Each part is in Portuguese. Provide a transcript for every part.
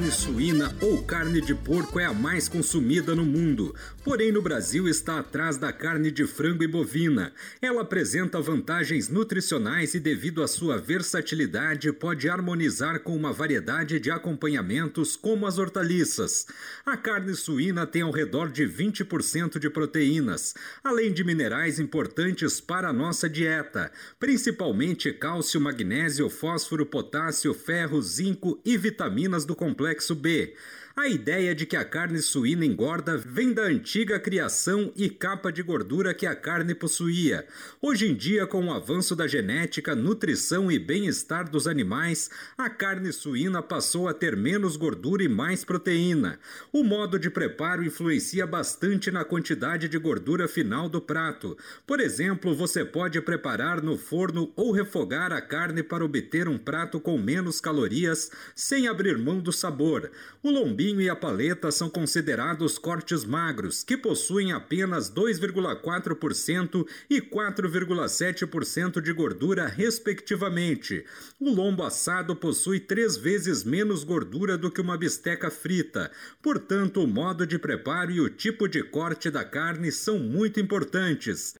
Carne suína ou carne de porco é a mais consumida no mundo, porém no Brasil está atrás da carne de frango e bovina. Ela apresenta vantagens nutricionais e, devido à sua versatilidade, pode harmonizar com uma variedade de acompanhamentos, como as hortaliças. A carne suína tem ao redor de 20% de proteínas, além de minerais importantes para a nossa dieta, principalmente cálcio, magnésio, fósforo, potássio, ferro, zinco e vitaminas do complexo B. A ideia de que a carne suína engorda vem da antiga criação e capa de gordura que a carne possuía. Hoje em dia, com o avanço da genética, nutrição e bem-estar dos animais, a carne suína passou a ter menos gordura e mais proteína. O modo de preparo influencia bastante na quantidade de gordura final do prato. Por exemplo, você pode preparar no forno ou refogar a carne para obter um prato com menos calorias, sem abrir mão do sabor. O lombinho e a paleta são considerados cortes magros, que possuem apenas 2,4% e 4,7% de gordura, respectivamente. O lombo assado possui três vezes menos gordura do que uma bisteca frita. Portanto, o modo de preparo e o tipo de corte da carne são muito importantes.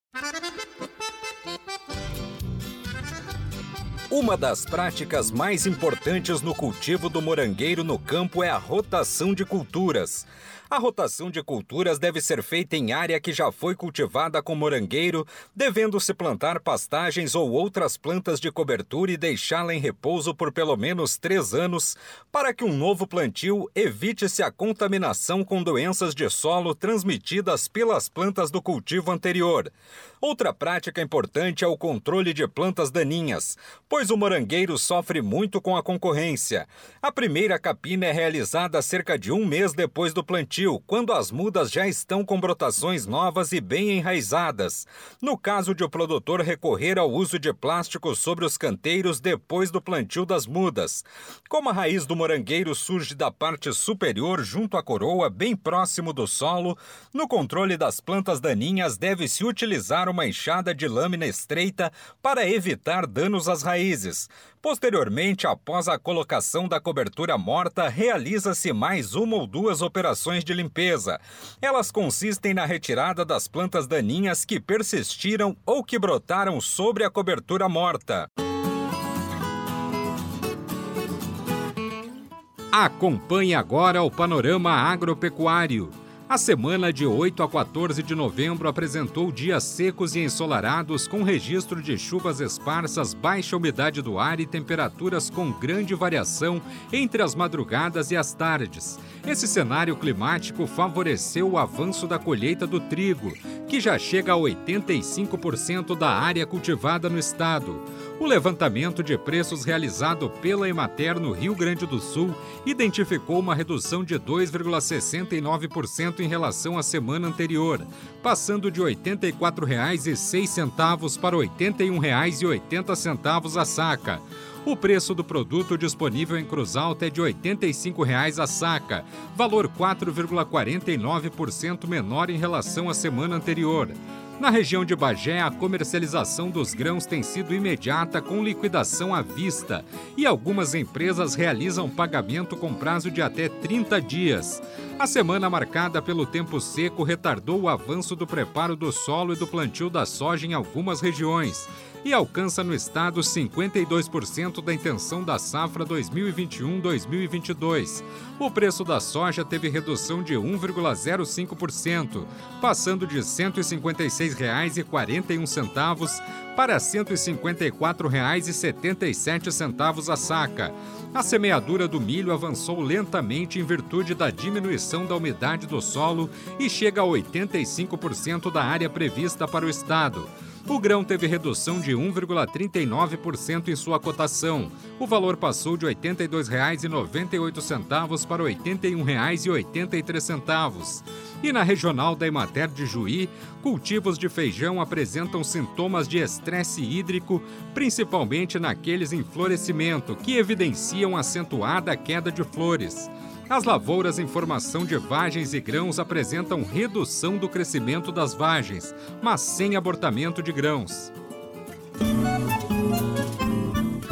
Uma das práticas mais importantes no cultivo do morangueiro no campo é a rotação de culturas. A rotação de culturas deve ser feita em área que já foi cultivada com morangueiro, devendo-se plantar pastagens ou outras plantas de cobertura e deixá-la em repouso por pelo menos três anos, para que um novo plantio evite-se a contaminação com doenças de solo transmitidas pelas plantas do cultivo anterior. Outra prática importante é o controle de plantas daninhas, pois o morangueiro sofre muito com a concorrência. A primeira capina é realizada cerca de um mês depois do plantio, quando as mudas já estão com brotações novas e bem enraizadas. No caso de o produtor recorrer ao uso de plástico sobre os canteiros depois do plantio das mudas. Como a raiz do morangueiro surge da parte superior junto à coroa, bem próximo do solo, no controle das plantas daninhas deve-se utilizar uma enxada de lâmina estreita para evitar danos às raízes. Posteriormente, após a colocação da cobertura morta, realiza-se mais uma ou duas operações de limpeza. Elas consistem na retirada das plantas daninhas que persistiram ou que brotaram sobre a cobertura morta. Acompanhe agora o panorama agropecuário. A semana de 8 a 14 de novembro apresentou dias secos e ensolarados, com registro de chuvas esparsas, baixa umidade do ar e temperaturas com grande variação entre as madrugadas e as tardes. Esse cenário climático favoreceu o avanço da colheita do trigo, que já chega a 85% da área cultivada no estado. O levantamento de preços realizado pela Emater no Rio Grande do Sul identificou uma redução de 2,69% em relação à semana anterior, passando de R$ 84,06 para R$ 81,80 a saca. O preço do produto disponível em Cruz Alta é de R$ 85,00 a saca, valor 4,49% menor em relação à semana anterior. Na região de Bagé, a comercialização dos grãos tem sido imediata com liquidação à vista e algumas empresas realizam pagamento com prazo de até 30 dias. A semana marcada pelo tempo seco retardou o avanço do preparo do solo e do plantio da soja em algumas regiões e alcança no estado 52% da intenção da safra 2021-2022. O preço da soja teve redução de 1,05%, passando de R$ 156,41 para R$ 154,77 a saca. A semeadura do milho avançou lentamente em virtude da diminuição da umidade do solo e chega a 85% da área prevista para o estado. O grão teve redução de 1,39% em sua cotação. O valor passou de R$ 82,98 para R$ 81,83. E na regional da Emater de Juí, cultivos de feijão apresentam sintomas de estresse hídrico, principalmente naqueles em florescimento, que evidenciam acentuada queda de flores. As lavouras em formação de vagens e grãos apresentam redução do crescimento das vagens, mas sem abortamento de grãos.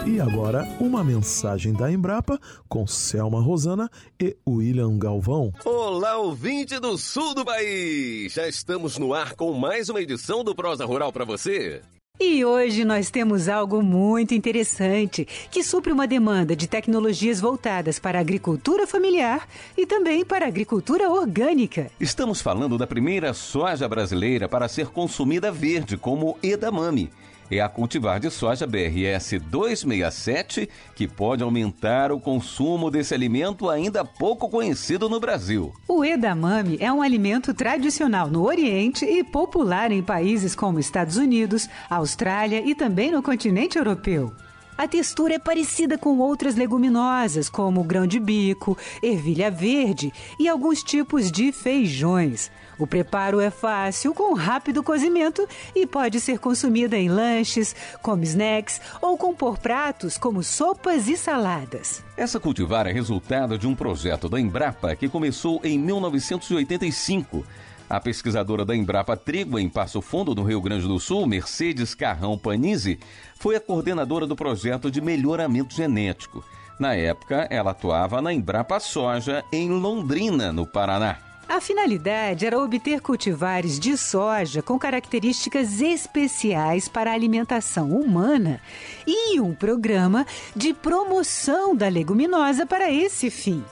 E agora, uma mensagem da Embrapa com Selma Rosana e William Galvão. Olá, ouvinte do sul do país! Já estamos no ar com mais uma edição do Prosa Rural para você. E hoje nós temos algo muito interessante que supre uma demanda de tecnologias voltadas para a agricultura familiar e também para a agricultura orgânica. Estamos falando da primeira soja brasileira para ser consumida verde, como edamame é a cultivar de soja BRS 267, que pode aumentar o consumo desse alimento ainda pouco conhecido no Brasil. O edamame é um alimento tradicional no Oriente e popular em países como Estados Unidos, Austrália e também no continente europeu. A textura é parecida com outras leguminosas, como grão de bico, ervilha verde e alguns tipos de feijões. O preparo é fácil, com rápido cozimento e pode ser consumida em lanches, como snacks ou compor pratos como sopas e saladas. Essa cultivar é resultado de um projeto da Embrapa que começou em 1985. A pesquisadora da Embrapa Trigo, em Passo Fundo, no Rio Grande do Sul, Mercedes Carrão Panizzi, foi a coordenadora do projeto de melhoramento genético. Na época, ela atuava na Embrapa Soja, em Londrina, no Paraná. A finalidade era obter cultivares de soja com características especiais para a alimentação humana e um programa de promoção da leguminosa para esse fim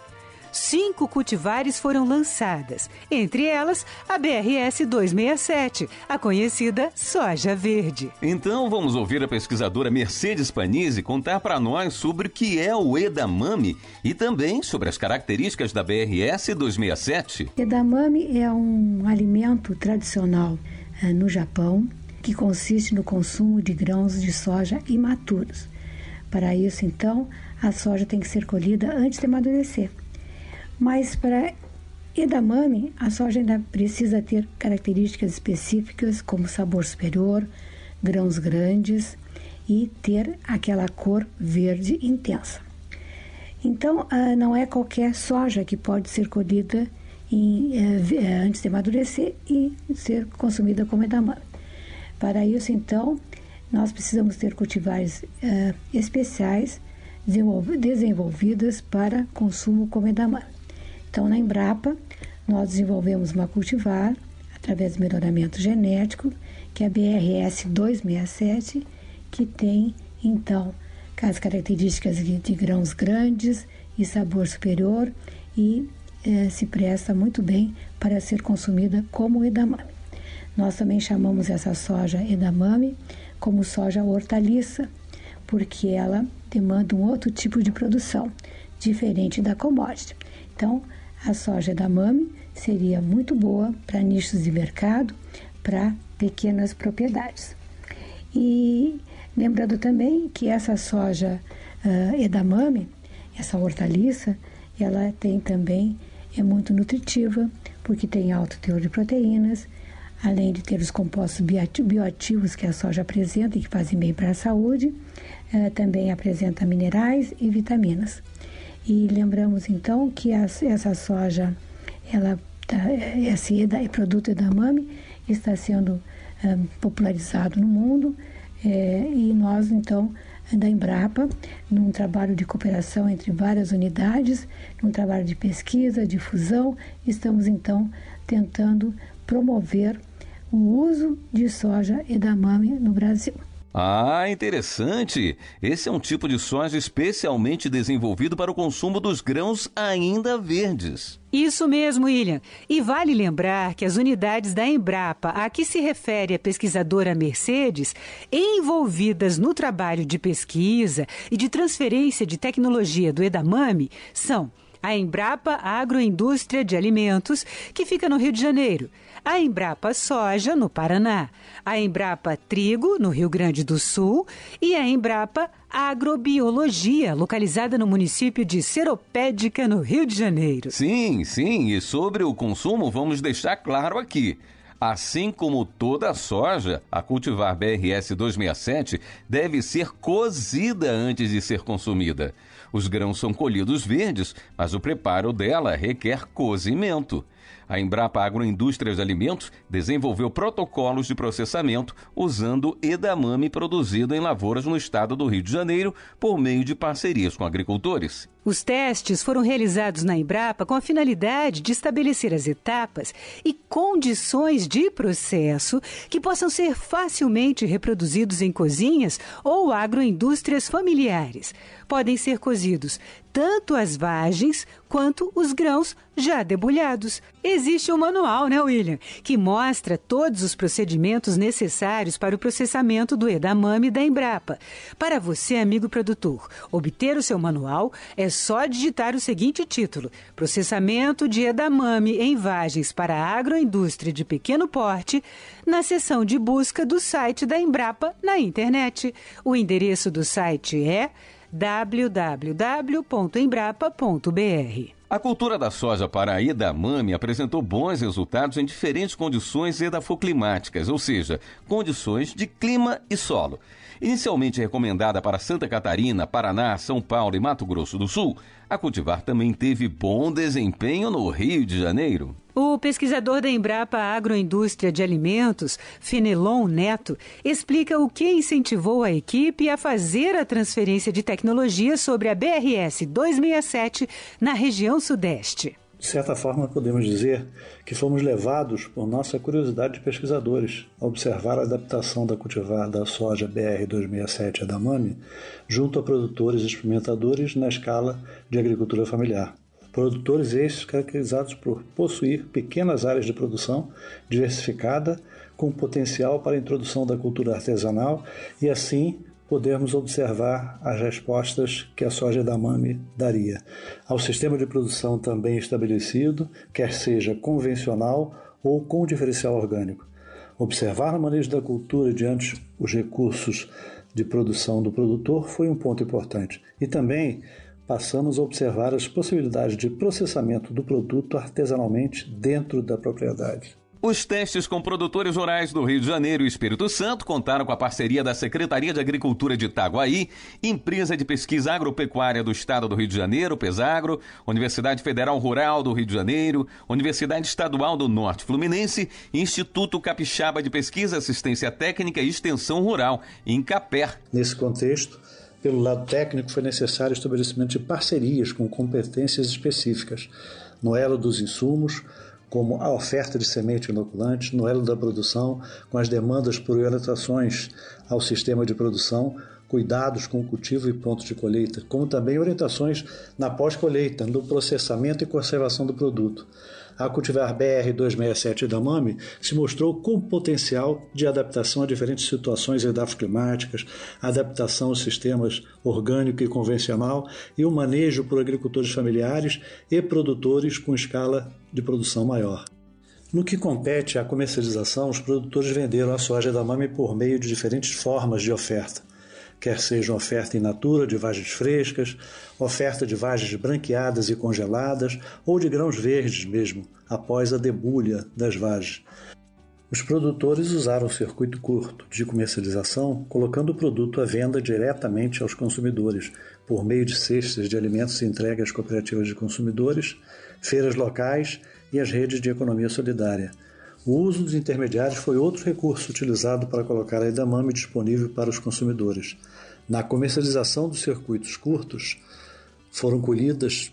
cinco cultivares foram lançadas, entre elas a BRS 267, a conhecida soja verde. Então vamos ouvir a pesquisadora Mercedes Panizzi contar para nós sobre o que é o edamame e também sobre as características da BRS 267. Edamame é um alimento tradicional é, no Japão que consiste no consumo de grãos de soja imaturos. Para isso, então, a soja tem que ser colhida antes de amadurecer. Mas para edamame, a soja ainda precisa ter características específicas como sabor superior, grãos grandes e ter aquela cor verde intensa. Então, ah, não é qualquer soja que pode ser colhida em, eh, eh, antes de amadurecer e ser consumida como edamame. Para isso, então, nós precisamos ter cultivares uh, especiais desenvolvidas para consumo como edamame. Então, na Embrapa, nós desenvolvemos uma cultivar através do melhoramento genético, que é a BRS 267, que tem então as características de grãos grandes e sabor superior e eh, se presta muito bem para ser consumida como edamame. Nós também chamamos essa soja edamame como soja hortaliça, porque ela demanda um outro tipo de produção, diferente da commodity. Então, a soja da MAME seria muito boa para nichos de mercado, para pequenas propriedades. E lembrando também que essa soja uh, edamame, essa hortaliça, ela tem também é muito nutritiva, porque tem alto teor de proteínas, além de ter os compostos bioativos que a soja apresenta e que fazem bem para a saúde, uh, também apresenta minerais e vitaminas. E lembramos então que essa soja, ela, tá, esse produto edamame está sendo é, popularizado no mundo é, e nós então da Embrapa, num trabalho de cooperação entre várias unidades, num trabalho de pesquisa, difusão, estamos então tentando promover o uso de soja edamame no Brasil. Ah, interessante! Esse é um tipo de soja especialmente desenvolvido para o consumo dos grãos ainda verdes. Isso mesmo, William. E vale lembrar que as unidades da Embrapa, a que se refere a pesquisadora Mercedes, envolvidas no trabalho de pesquisa e de transferência de tecnologia do Edamame, são a Embrapa Agroindústria de Alimentos, que fica no Rio de Janeiro, a Embrapa Soja, no Paraná, a Embrapa Trigo, no Rio Grande do Sul, e a Embrapa Agrobiologia, localizada no município de Seropédica, no Rio de Janeiro. Sim, sim, e sobre o consumo, vamos deixar claro aqui. Assim como toda soja, a cultivar BRS 267 deve ser cozida antes de ser consumida. Os grãos são colhidos verdes, mas o preparo dela requer cozimento. A Embrapa Agroindústria de Alimentos desenvolveu protocolos de processamento usando edamame produzido em lavouras no estado do Rio de Janeiro por meio de parcerias com agricultores. Os testes foram realizados na Embrapa com a finalidade de estabelecer as etapas e condições de processo que possam ser facilmente reproduzidos em cozinhas ou agroindústrias familiares. Podem ser cozidos tanto as vagens quanto os grãos já debulhados. Existe um manual, né, William, que mostra todos os procedimentos necessários para o processamento do edamame da Embrapa. Para você, amigo produtor, obter o seu manual é só digitar o seguinte título: Processamento de edamame em vagens para agroindústria de pequeno porte, na seção de busca do site da Embrapa na internet. O endereço do site é www.embrapa.br. A cultura da soja para a edamame apresentou bons resultados em diferentes condições edafoclimáticas, ou seja, condições de clima e solo. Inicialmente recomendada para Santa Catarina, Paraná, São Paulo e Mato Grosso do Sul, a cultivar também teve bom desempenho no Rio de Janeiro. O pesquisador da Embrapa Agroindústria de Alimentos, Fenelon Neto, explica o que incentivou a equipe a fazer a transferência de tecnologia sobre a BRS 267 na região Sudeste. De certa forma, podemos dizer que fomos levados por nossa curiosidade de pesquisadores a observar a adaptação da cultivar da soja BR-267 Edamame junto a produtores experimentadores na escala de agricultura familiar. Produtores estes caracterizados por possuir pequenas áreas de produção diversificada com potencial para a introdução da cultura artesanal e assim podermos observar as respostas que a soja da MAME daria ao sistema de produção também estabelecido, quer seja convencional ou com diferencial orgânico. Observar o manejo da cultura diante os recursos de produção do produtor foi um ponto importante. E também passamos a observar as possibilidades de processamento do produto artesanalmente dentro da propriedade. Os testes com produtores rurais do Rio de Janeiro e Espírito Santo contaram com a parceria da Secretaria de Agricultura de Itaguaí, Empresa de Pesquisa Agropecuária do Estado do Rio de Janeiro, Pesagro, Universidade Federal Rural do Rio de Janeiro, Universidade Estadual do Norte Fluminense Instituto Capixaba de Pesquisa, Assistência Técnica e Extensão Rural, em Caper. Nesse contexto, pelo lado técnico, foi necessário o estabelecimento de parcerias com competências específicas no elo dos insumos, como a oferta de semente inoculante no elo da produção, com as demandas por orientações ao sistema de produção, cuidados com o cultivo e pontos de colheita, como também orientações na pós-colheita, no processamento e conservação do produto a cultivar BR-267 da MAME se mostrou com potencial de adaptação a diferentes situações edafoclimáticas, adaptação aos sistemas orgânico e convencional e o manejo por agricultores familiares e produtores com escala de produção maior. No que compete à comercialização, os produtores venderam a soja da por meio de diferentes formas de oferta quer seja oferta in natura de vagens frescas, oferta de vagens branqueadas e congeladas ou de grãos verdes mesmo, após a debulha das vagens. Os produtores usaram o circuito curto de comercialização, colocando o produto à venda diretamente aos consumidores, por meio de cestas de alimentos entregues às cooperativas de consumidores, feiras locais e as redes de economia solidária. O uso dos intermediários foi outro recurso utilizado para colocar a edamame disponível para os consumidores. Na comercialização dos circuitos curtos, foram colhidas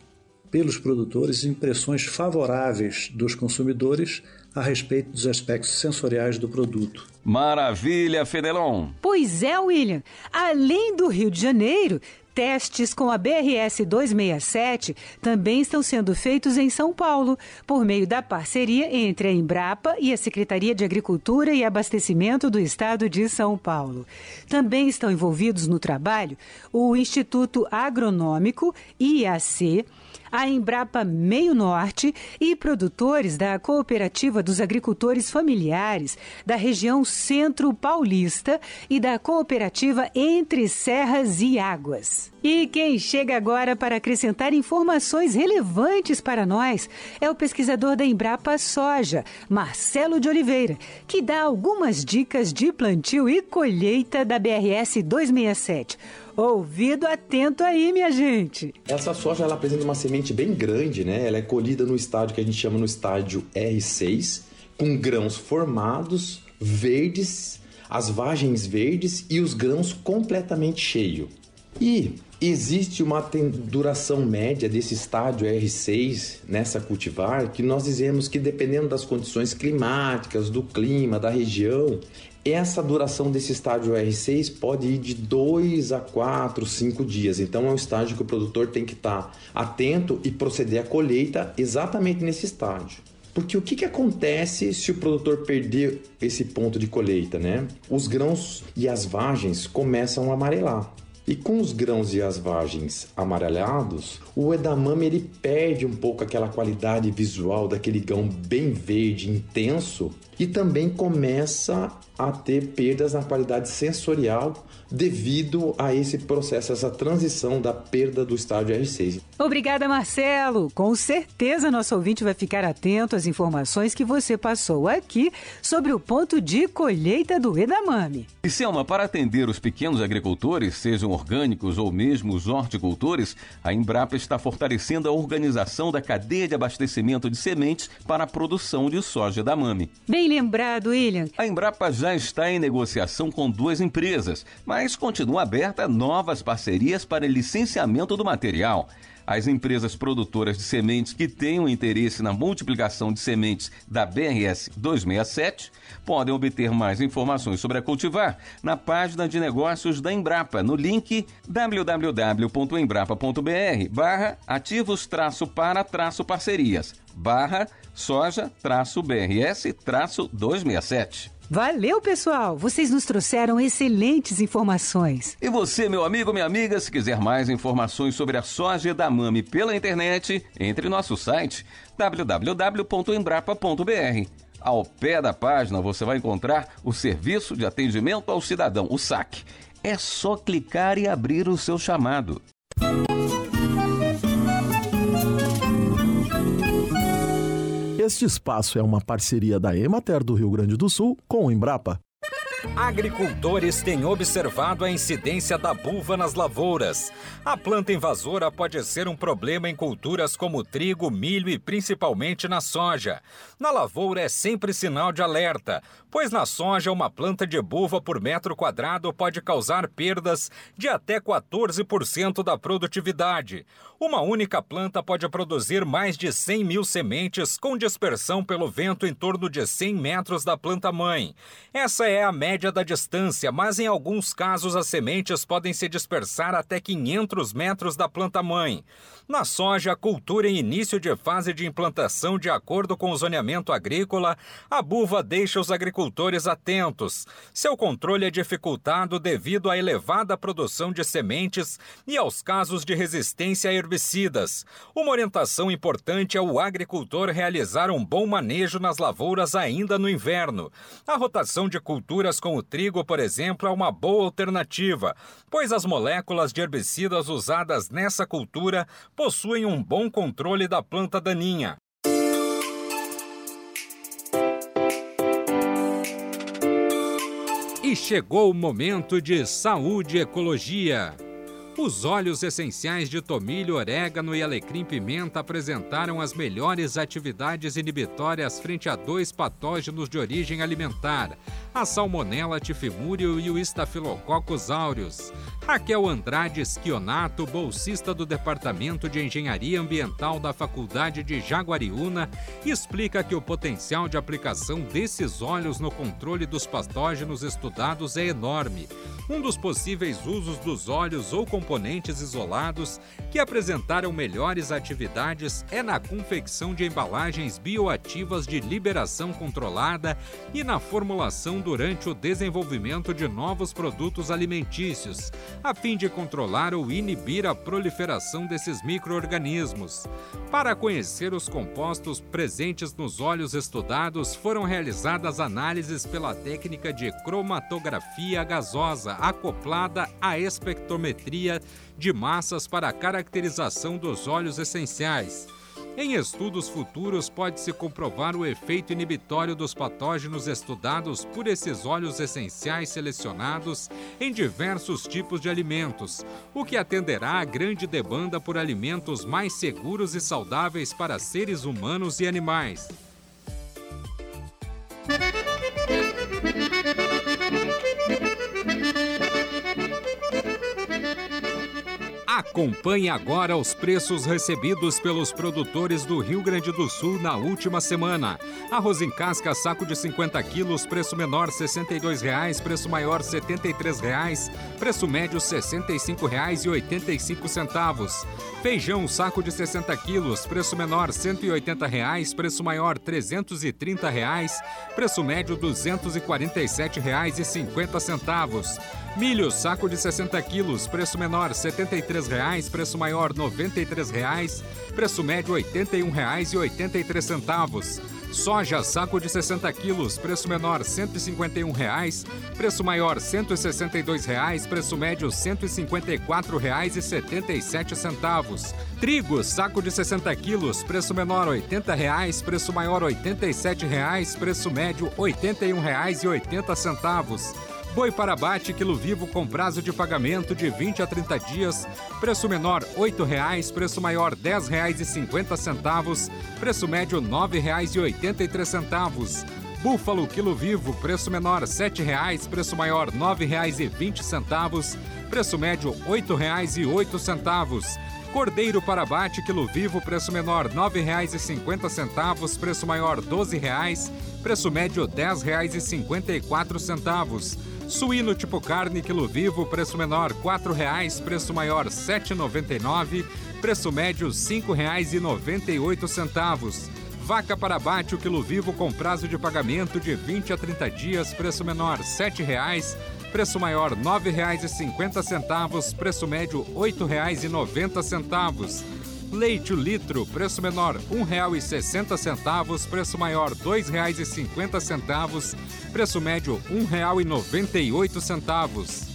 pelos produtores impressões favoráveis dos consumidores a respeito dos aspectos sensoriais do produto. Maravilha, Fedelon! Pois é, William. Além do Rio de Janeiro, Testes com a BRS 267 também estão sendo feitos em São Paulo, por meio da parceria entre a Embrapa e a Secretaria de Agricultura e Abastecimento do Estado de São Paulo. Também estão envolvidos no trabalho o Instituto Agronômico IAC a Embrapa Meio Norte e produtores da Cooperativa dos Agricultores Familiares da região Centro Paulista e da Cooperativa Entre Serras e Águas. E quem chega agora para acrescentar informações relevantes para nós é o pesquisador da Embrapa Soja, Marcelo de Oliveira, que dá algumas dicas de plantio e colheita da BRS 267. Ouvido atento aí, minha gente. Essa soja ela apresenta uma semente bem grande, né? Ela é colhida no estádio que a gente chama no estádio R6, com grãos formados, verdes, as vagens verdes e os grãos completamente cheios. E existe uma duração média desse estádio R6 nessa cultivar que nós dizemos que dependendo das condições climáticas, do clima, da região, essa duração desse estágio R6 pode ir de 2 a 4, 5 dias. Então é um estágio que o produtor tem que estar atento e proceder à colheita exatamente nesse estágio. Porque o que, que acontece se o produtor perder esse ponto de colheita, né? Os grãos e as vagens começam a amarelar. E com os grãos e as vagens amarelados, o edamame ele perde um pouco aquela qualidade visual daquele grão bem verde, intenso, e também começa a ter perdas na qualidade sensorial devido a esse processo, essa transição da perda do estádio R6. Obrigada, Marcelo. Com certeza nosso ouvinte vai ficar atento às informações que você passou aqui sobre o ponto de colheita do edamame. E Selma, para atender os pequenos agricultores, sejam orgânicos ou mesmo os horticultores, a Embrapa está fortalecendo a organização da cadeia de abastecimento de sementes para a produção de soja edamame. Bem lembrado, William. A Embrapa já está em negociação com duas empresas, mas continua aberta novas parcerias para licenciamento do material. As empresas produtoras de sementes que tenham interesse na multiplicação de sementes da BRS 267 podem obter mais informações sobre a cultivar na página de negócios da Embrapa, no link www.embrapa.br barra ativos para parcerias barra soja BRS 267. Valeu, pessoal! Vocês nos trouxeram excelentes informações. E você, meu amigo, minha amiga, se quiser mais informações sobre a soja da Mami pela internet, entre no nosso site www.embrapa.br. Ao pé da página você vai encontrar o Serviço de Atendimento ao Cidadão, o SAC. É só clicar e abrir o seu chamado. Este espaço é uma parceria da Emater do Rio Grande do Sul com o Embrapa. Agricultores têm observado a incidência da buva nas lavouras. A planta invasora pode ser um problema em culturas como trigo, milho e principalmente na soja. Na lavoura é sempre sinal de alerta, pois na soja uma planta de buva por metro quadrado pode causar perdas de até 14% da produtividade. Uma única planta pode produzir mais de 100 mil sementes com dispersão pelo vento em torno de 100 metros da planta mãe. Essa é a média da distância, mas em alguns casos as sementes podem se dispersar até 500 metros da planta-mãe. Na soja, a cultura em início de fase de implantação de acordo com o zoneamento agrícola, a buva deixa os agricultores atentos. Seu controle é dificultado devido à elevada produção de sementes e aos casos de resistência a herbicidas. Uma orientação importante é o agricultor realizar um bom manejo nas lavouras ainda no inverno. A rotação de culturas com o trigo, por exemplo, é uma boa alternativa, pois as moléculas de herbicidas usadas nessa cultura possuem um bom controle da planta daninha. E chegou o momento de saúde e ecologia. Os óleos essenciais de tomilho, orégano e alecrim-pimenta apresentaram as melhores atividades inibitórias frente a dois patógenos de origem alimentar, a Salmonella tifimurium e o Staphylococcus aureus. Raquel Andrade Schionato, bolsista do Departamento de Engenharia Ambiental da Faculdade de Jaguariúna, explica que o potencial de aplicação desses óleos no controle dos patógenos estudados é enorme. Um dos possíveis usos dos óleos ou componentes isolados que apresentaram melhores atividades é na confecção de embalagens bioativas de liberação controlada e na formulação durante o desenvolvimento de novos produtos alimentícios, a fim de controlar ou inibir a proliferação desses microorganismos. Para conhecer os compostos presentes nos óleos estudados, foram realizadas análises pela técnica de cromatografia gasosa acoplada à espectrometria de massas para a caracterização dos óleos essenciais. Em estudos futuros, pode-se comprovar o efeito inibitório dos patógenos estudados por esses óleos essenciais selecionados em diversos tipos de alimentos, o que atenderá à grande demanda por alimentos mais seguros e saudáveis para seres humanos e animais. Acompanhe agora os preços recebidos pelos produtores do Rio Grande do Sul na última semana. Arroz em casca, saco de 50 quilos, preço menor R$ 62,00, preço maior R$ 73,00, preço médio R$ 65,85. Feijão, saco de 60 quilos, preço menor R$ 180,00, preço maior R$ 330,00, preço médio R$ 247,50. Milho, saco de 60 quilos, preço menor R$ 73,00, preço maior R$ 93,00, preço médio R$ 81,83. Soja, saco de 60 quilos, preço menor R$ 151,00, preço maior R$ 162,00, preço médio R$ 154,77. Trigo, saco de 60 quilos, preço menor R$ 80,00, preço maior R$ 87,00, preço médio R$ 81,80. Boi para abate, quilo vivo com prazo de pagamento de 20 a 30 dias. Preço menor R$ 8,00, preço maior R$ 10,50, preço médio R$ 9,83. Búfalo quilo vivo, preço menor R$ 7,00, preço maior R$ 9,20, preço médio R$ 8,08. Cordeiro para abate, quilo vivo, preço menor R$ 9,50, preço maior R$ 12,00, preço médio R$ 10,54. Suíno tipo carne, quilo vivo, preço menor R$ 4,00, preço maior R$ 7,99, preço médio R$ 5,98. Vaca para abate, o quilo vivo com prazo de pagamento de 20 a 30 dias, preço menor R$ 7,00, preço maior R$ 9,50, preço médio R$ 8,90. Leite o litro, preço menor R$ 1,60, preço maior R$ 2,50, preço médio R$ 1,98.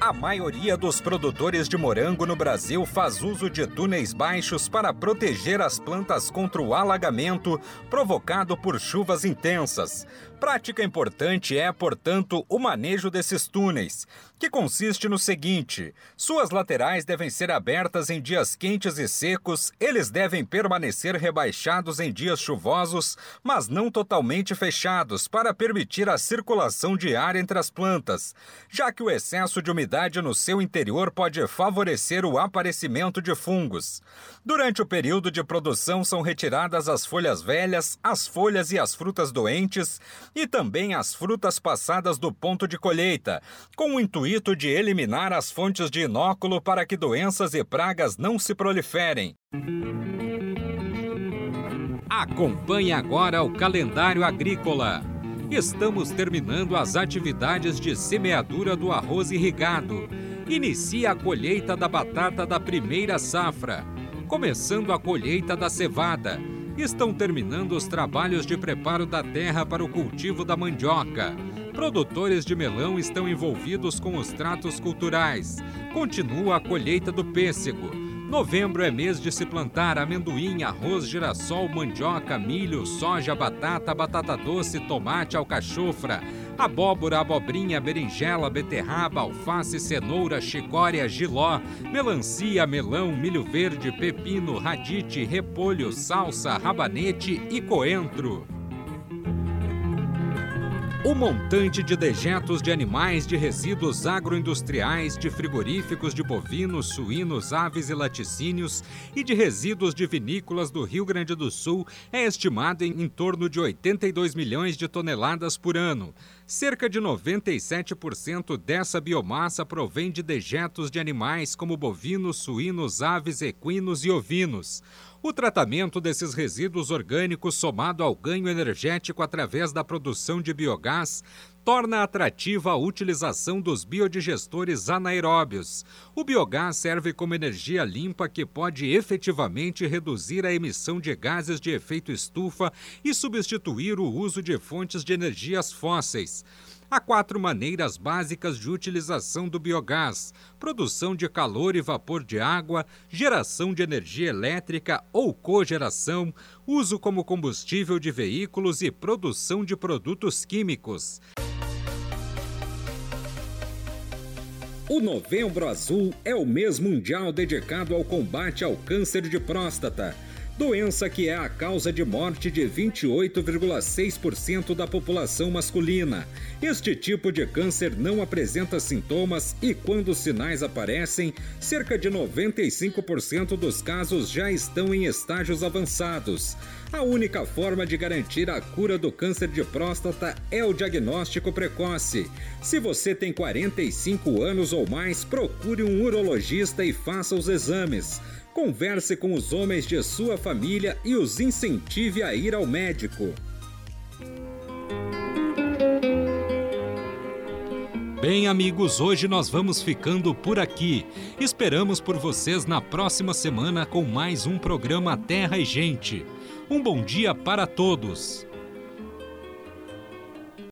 A maioria dos produtores de morango no Brasil faz uso de túneis baixos para proteger as plantas contra o alagamento provocado por chuvas intensas. Prática importante é, portanto, o manejo desses túneis, que consiste no seguinte: suas laterais devem ser abertas em dias quentes e secos, eles devem permanecer rebaixados em dias chuvosos, mas não totalmente fechados, para permitir a circulação de ar entre as plantas, já que o excesso de umidade no seu interior pode favorecer o aparecimento de fungos. Durante o período de produção são retiradas as folhas velhas, as folhas e as frutas doentes e também as frutas passadas do ponto de colheita, com o intuito de eliminar as fontes de inóculo para que doenças e pragas não se proliferem. Acompanhe agora o calendário agrícola. Estamos terminando as atividades de semeadura do arroz irrigado. Inicia a colheita da batata da primeira safra começando a colheita da cevada. Estão terminando os trabalhos de preparo da terra para o cultivo da mandioca. Produtores de melão estão envolvidos com os tratos culturais. Continua a colheita do pêssego. Novembro é mês de se plantar amendoim, arroz, girassol, mandioca, milho, soja, batata, batata doce, tomate, alcachofra abóbora, abobrinha, berinjela, beterraba, alface, cenoura, chicória, giló, melancia, melão, milho verde, pepino, radite, repolho, salsa, rabanete e coentro. O montante de dejetos de animais de resíduos agroindustriais, de frigoríficos de bovinos, suínos, aves e laticínios e de resíduos de vinícolas do Rio Grande do Sul é estimado em, em torno de 82 milhões de toneladas por ano. Cerca de 97% dessa biomassa provém de dejetos de animais como bovinos, suínos, aves, equinos e ovinos. O tratamento desses resíduos orgânicos, somado ao ganho energético através da produção de biogás, torna atrativa a utilização dos biodigestores anaeróbios. O biogás serve como energia limpa que pode efetivamente reduzir a emissão de gases de efeito estufa e substituir o uso de fontes de energias fósseis. Há quatro maneiras básicas de utilização do biogás: produção de calor e vapor de água, geração de energia elétrica ou cogeração, uso como combustível de veículos e produção de produtos químicos. O Novembro Azul é o mês mundial dedicado ao combate ao câncer de próstata doença que é a causa de morte de 28,6% da população masculina. Este tipo de câncer não apresenta sintomas e, quando os sinais aparecem, cerca de 95% dos casos já estão em estágios avançados. A única forma de garantir a cura do câncer de próstata é o diagnóstico precoce. Se você tem 45 anos ou mais, procure um urologista e faça os exames. Converse com os homens de sua família e os incentive a ir ao médico. Bem, amigos, hoje nós vamos ficando por aqui. Esperamos por vocês na próxima semana com mais um programa Terra e Gente. Um bom dia para todos.